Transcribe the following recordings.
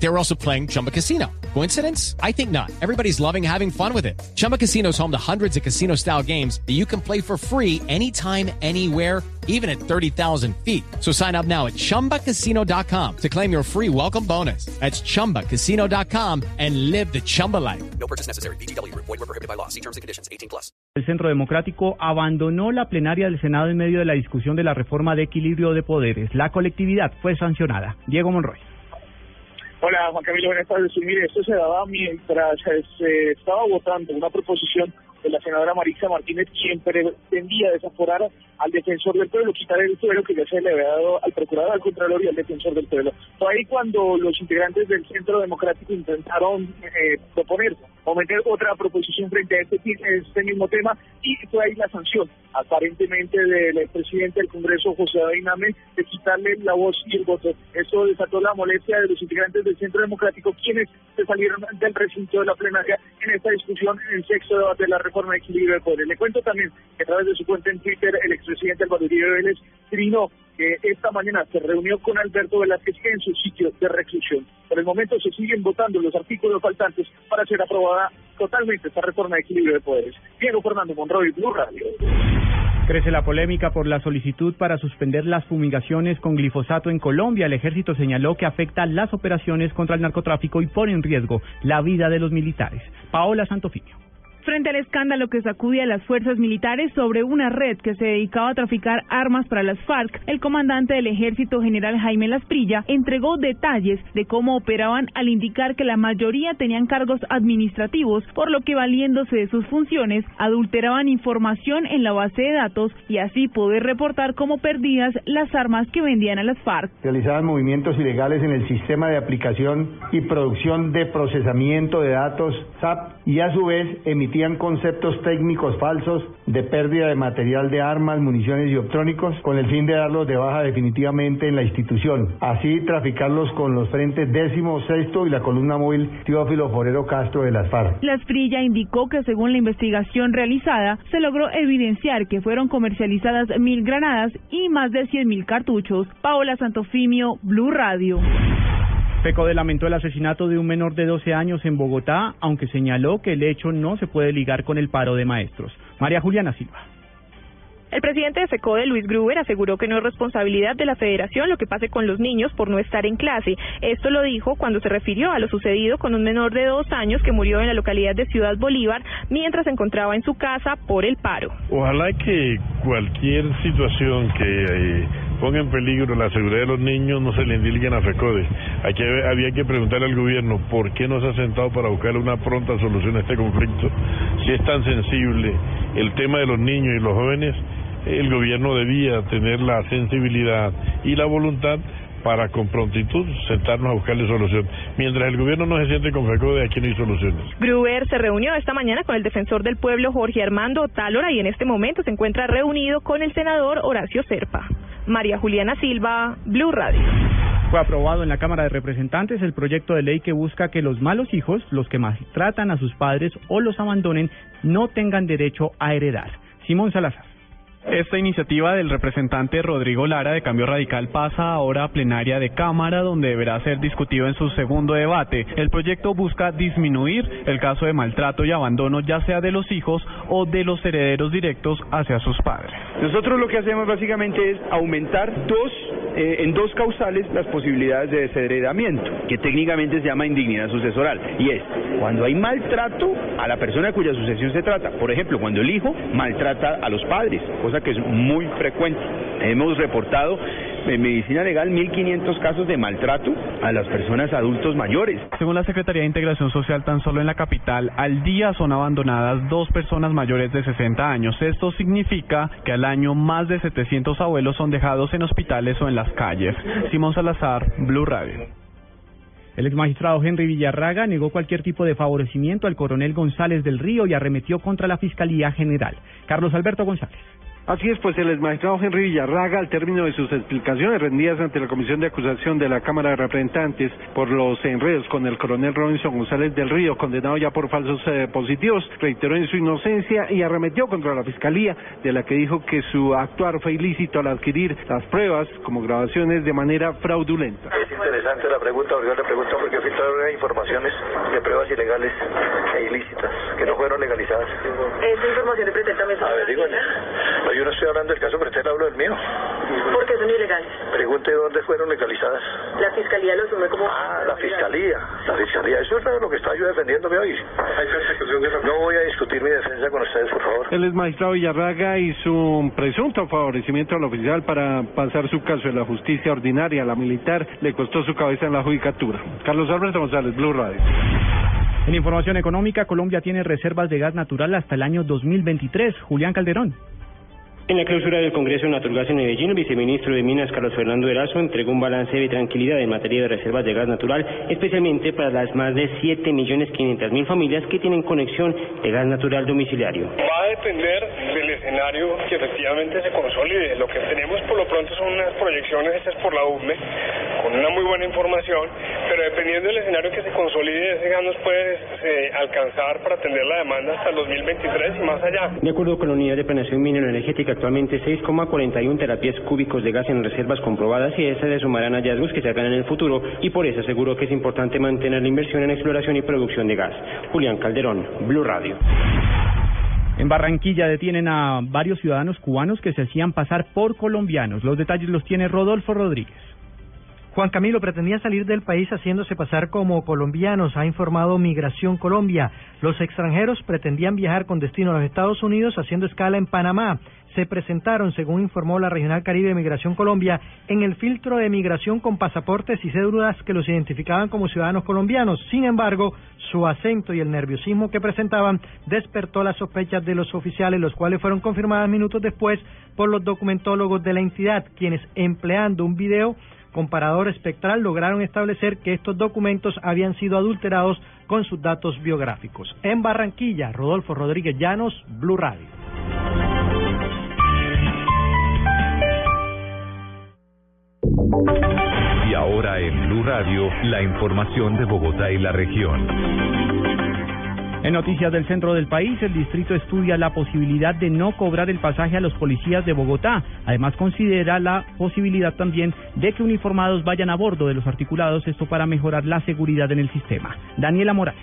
They were also playing Chumba Casino. Coincidence? I think not. Everybody's loving having fun with it. Chumba Casino is home to hundreds of casino style games that you can play for free anytime, anywhere, even at 30,000 feet. So sign up now at chumbacasino.com to claim your free welcome bonus. That's chumbacasino.com and live the Chumba life. No purchase necessary. BGW. Void were prohibited by law. See terms and conditions. 18 plus. El Centro Democrático abandonó la plenaria del Senado en medio de la discusión de la reforma de equilibrio de poderes. La colectividad fue sancionada. Diego Monroy. Hola Juan Camilo, buenas tardes. Sí, mire, esto se daba mientras se estaba votando una proposición de la senadora Marisa Martínez, quien pretendía desaforar al defensor del pueblo, quitar el suelo que ya se le había dado al procurador, al contralor y al defensor del pueblo. Fue ahí cuando los integrantes del Centro Democrático intentaron eh, proponer o meter otra proposición frente a este, este mismo tema y fue ahí la sanción, aparentemente del presidente del Congreso, José David Name, de quitarle la voz y el voto. Eso desató la molestia de los integrantes del Centro Democrático, quienes se salieron del recinto de la plenaria en esta discusión en el sexto debate de la reforma de equilibrio de poderes. Le cuento también que a través de su cuenta en Twitter, el expresidente Álvaro Uribe Vélez trinó que esta mañana se reunió con Alberto Velázquez en su sitio de reclusión. Por el momento se siguen votando los artículos faltantes para ser aprobada totalmente esta reforma de equilibrio de poderes. Diego Fernando Monroy, Blue Radio. Crece la polémica por la solicitud para suspender las fumigaciones con glifosato en Colombia. El ejército señaló que afecta las operaciones contra el narcotráfico y pone en riesgo la vida de los militares. Paola Santofimio frente al escándalo que sacudía a las fuerzas militares sobre una red que se dedicaba a traficar armas para las FARC, el comandante del ejército general Jaime Lasprilla entregó detalles de cómo operaban al indicar que la mayoría tenían cargos administrativos, por lo que valiéndose de sus funciones adulteraban información en la base de datos y así poder reportar como perdidas las armas que vendían a las FARC. Realizaban movimientos ilegales en el sistema de aplicación y producción de procesamiento de datos SAP y a su vez emitían conceptos técnicos falsos de pérdida de material de armas, municiones y optrónicos con el fin de darlos de baja definitivamente en la institución. Así traficarlos con los frentes décimo, sexto y la columna móvil Teófilo Forero Castro de las FARC. La Esprilla indicó que según la investigación realizada se logró evidenciar que fueron comercializadas mil granadas y más de cien mil cartuchos. Paola Santofimio, Blue Radio. FECODE lamentó el asesinato de un menor de 12 años en Bogotá, aunque señaló que el hecho no se puede ligar con el paro de maestros. María Juliana Silva. El presidente de FECODE, Luis Gruber, aseguró que no es responsabilidad de la federación lo que pase con los niños por no estar en clase. Esto lo dijo cuando se refirió a lo sucedido con un menor de dos años que murió en la localidad de Ciudad Bolívar mientras se encontraba en su casa por el paro. Ojalá que cualquier situación que eh, ponga en peligro la seguridad de los niños no se le indilguen a FECODE. Aquí había que preguntarle al gobierno por qué no se ha sentado para buscar una pronta solución a este conflicto. Si es tan sensible el tema de los niños y los jóvenes, el gobierno debía tener la sensibilidad y la voluntad para con prontitud sentarnos a buscarle solución. Mientras el gobierno no se siente con FECODE, aquí no hay soluciones. Gruber se reunió esta mañana con el defensor del pueblo Jorge Armando Tálora y en este momento se encuentra reunido con el senador Horacio Serpa. María Juliana Silva, Blue Radio. Fue aprobado en la Cámara de Representantes el proyecto de ley que busca que los malos hijos, los que maltratan a sus padres o los abandonen, no tengan derecho a heredar. Simón Salazar. Esta iniciativa del representante Rodrigo Lara de Cambio Radical pasa ahora a plenaria de Cámara, donde deberá ser discutido en su segundo debate. El proyecto busca disminuir el caso de maltrato y abandono, ya sea de los hijos o de los herederos directos hacia sus padres. Nosotros lo que hacemos básicamente es aumentar dos, eh, en dos causales las posibilidades de desheredamiento, que técnicamente se llama indignidad sucesoral. Y es cuando hay maltrato a la persona cuya sucesión se trata. Por ejemplo, cuando el hijo maltrata a los padres, cosa que es muy frecuente. Hemos reportado en medicina legal 1.500 casos de maltrato a las personas adultos mayores. Según la Secretaría de Integración Social, tan solo en la capital al día son abandonadas dos personas mayores de 60 años. Esto significa que al año más de 700 abuelos son dejados en hospitales o en las calles. Simón Salazar, Blue Radio. El ex magistrado Henry Villarraga negó cualquier tipo de favorecimiento al coronel González del Río y arremetió contra la Fiscalía General. Carlos Alberto González. Así es, pues el exmagistrado Henry Villarraga, al término de sus explicaciones rendidas ante la Comisión de Acusación de la Cámara de Representantes por los enredos con el coronel Robinson González del Río, condenado ya por falsos eh, positivos, reiteró en su inocencia y arremetió contra la Fiscalía, de la que dijo que su actuar fue ilícito al adquirir las pruebas como grabaciones de manera fraudulenta. Es interesante la pregunta, porque yo le pregunto por qué filtraron informaciones de pruebas ilegales e ilícitas que no fueron legalizadas. ¿Esa información le presenta A ver, digo, no, yo no estoy hablando del caso, pero usted hablo del mío. ¿Por qué son ilegales? Pregunte dónde fueron legalizadas. La fiscalía lo asume como. Ah, la fiscalía. La fiscalía. Eso es lo que estaba yo defendiéndome hoy. No voy a discutir mi defensa con ustedes, por favor. El exmagistrado Villarraga y su presunto favorecimiento al oficial para pasar su caso en la justicia ordinaria, la militar, le costó su cabeza en la judicatura. Carlos Alberto González, Blue Radio. En información económica, Colombia tiene reservas de gas natural hasta el año 2023. Julián Calderón. En la clausura del Congreso de Naturgas en Medellín, el viceministro de Minas, Carlos Fernando Erazo, entregó un balance de tranquilidad en materia de reservas de gas natural, especialmente para las más de 7.500.000 familias que tienen conexión de gas natural domiciliario. Va a depender del escenario que efectivamente se consolide. Lo que tenemos por lo pronto son unas proyecciones hechas por la UME, con una muy buena información, pero dependiendo del escenario que se consolide, ese gas nos puede eh, alcanzar para atender la demanda hasta el 2023 y más allá. De acuerdo con la Unidad de Planeación Minero-Energética, actualmente 6,41 terapias cúbicos de gas en reservas comprobadas y a esa le sumarán hallazgos que se hagan en el futuro y por eso aseguró que es importante mantener la inversión en exploración y producción de gas. Julián Calderón, Blue Radio. En Barranquilla detienen a varios ciudadanos cubanos que se hacían pasar por colombianos. Los detalles los tiene Rodolfo Rodríguez. Juan Camilo pretendía salir del país haciéndose pasar como colombianos, ha informado Migración Colombia. Los extranjeros pretendían viajar con destino a los Estados Unidos haciendo escala en Panamá. Se presentaron, según informó la Regional Caribe de Migración Colombia, en el filtro de migración con pasaportes y cédulas que los identificaban como ciudadanos colombianos. Sin embargo, su acento y el nerviosismo que presentaban despertó las sospechas de los oficiales, los cuales fueron confirmadas minutos después por los documentólogos de la entidad, quienes empleando un video comparador espectral lograron establecer que estos documentos habían sido adulterados con sus datos biográficos. En Barranquilla, Rodolfo Rodríguez Llanos, Blue Radio. Y ahora en Blue Radio, la información de Bogotá y la región. En noticias del centro del país, el distrito estudia la posibilidad de no cobrar el pasaje a los policías de Bogotá. Además, considera la posibilidad también de que uniformados vayan a bordo de los articulados, esto para mejorar la seguridad en el sistema. Daniela Morales.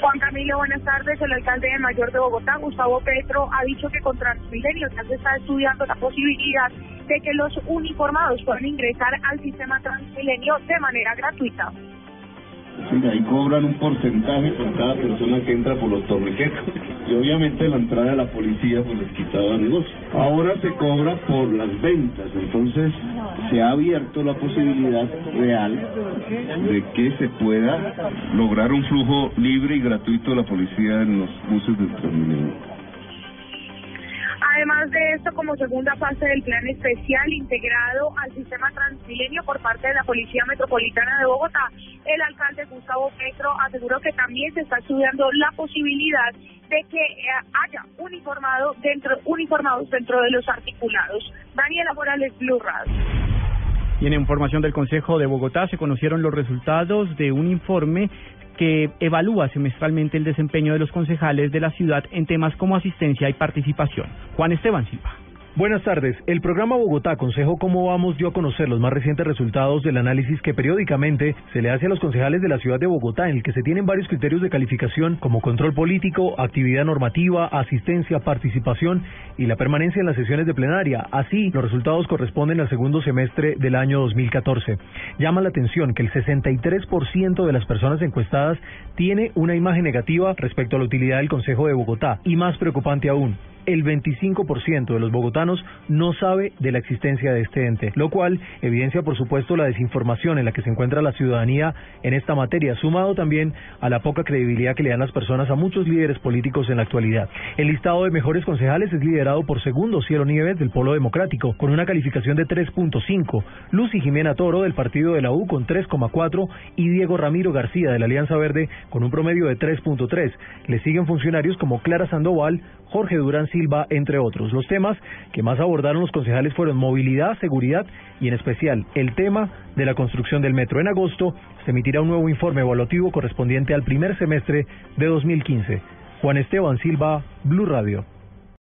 Juan Camilo, buenas tardes. El alcalde de Mayor de Bogotá, Gustavo Petro, ha dicho que con Transmilenio ya se está estudiando la posibilidad de que los uniformados puedan ingresar al sistema Transmilenio de manera gratuita. Sí, ahí cobran un porcentaje por cada persona que entra por los torniquetos. Y obviamente la entrada de la policía pues les quitaba negocio. Ahora se cobra por las ventas, entonces se ha abierto la posibilidad real de que se pueda lograr un flujo libre y gratuito de la policía en los buses del Transmilenio. Además de esto, como segunda fase del plan especial integrado al sistema Transmilenio por parte de la Policía Metropolitana de Bogotá, el alcalde Gustavo Petro aseguró que también se está estudiando la posibilidad de que eh, haya uniformado dentro, uniformados dentro de los articulados. Daniela Morales, Blue Radio. Y en información del Consejo de Bogotá se conocieron los resultados de un informe que evalúa semestralmente el desempeño de los concejales de la ciudad en temas como asistencia y participación. Juan Esteban Silva. Buenas tardes. El programa Bogotá Consejo Cómo Vamos dio a conocer los más recientes resultados del análisis que periódicamente se le hace a los concejales de la ciudad de Bogotá, en el que se tienen varios criterios de calificación como control político, actividad normativa, asistencia, participación y la permanencia en las sesiones de plenaria. Así, los resultados corresponden al segundo semestre del año 2014. Llama la atención que el 63% de las personas encuestadas tiene una imagen negativa respecto a la utilidad del Consejo de Bogotá y más preocupante aún, el 25% de los bogotanos no sabe de la existencia de este ente, lo cual evidencia por supuesto la desinformación en la que se encuentra la ciudadanía en esta materia, sumado también a la poca credibilidad que le dan las personas a muchos líderes políticos en la actualidad. El listado de mejores concejales es liderado por Segundo Cielo Nieves del Polo Democrático, con una calificación de 3.5, Lucy Jimena Toro del Partido de la U con 3.4 y Diego Ramiro García de la Alianza Verde con un promedio de 3.3. Le siguen funcionarios como Clara Sandoval, Jorge Durán Silva, entre otros. Los temas que más abordaron los concejales fueron movilidad, seguridad y en especial el tema de la construcción del metro. En agosto se emitirá un nuevo informe evaluativo correspondiente al primer semestre de 2015. Juan Esteban Silva, Blue Radio.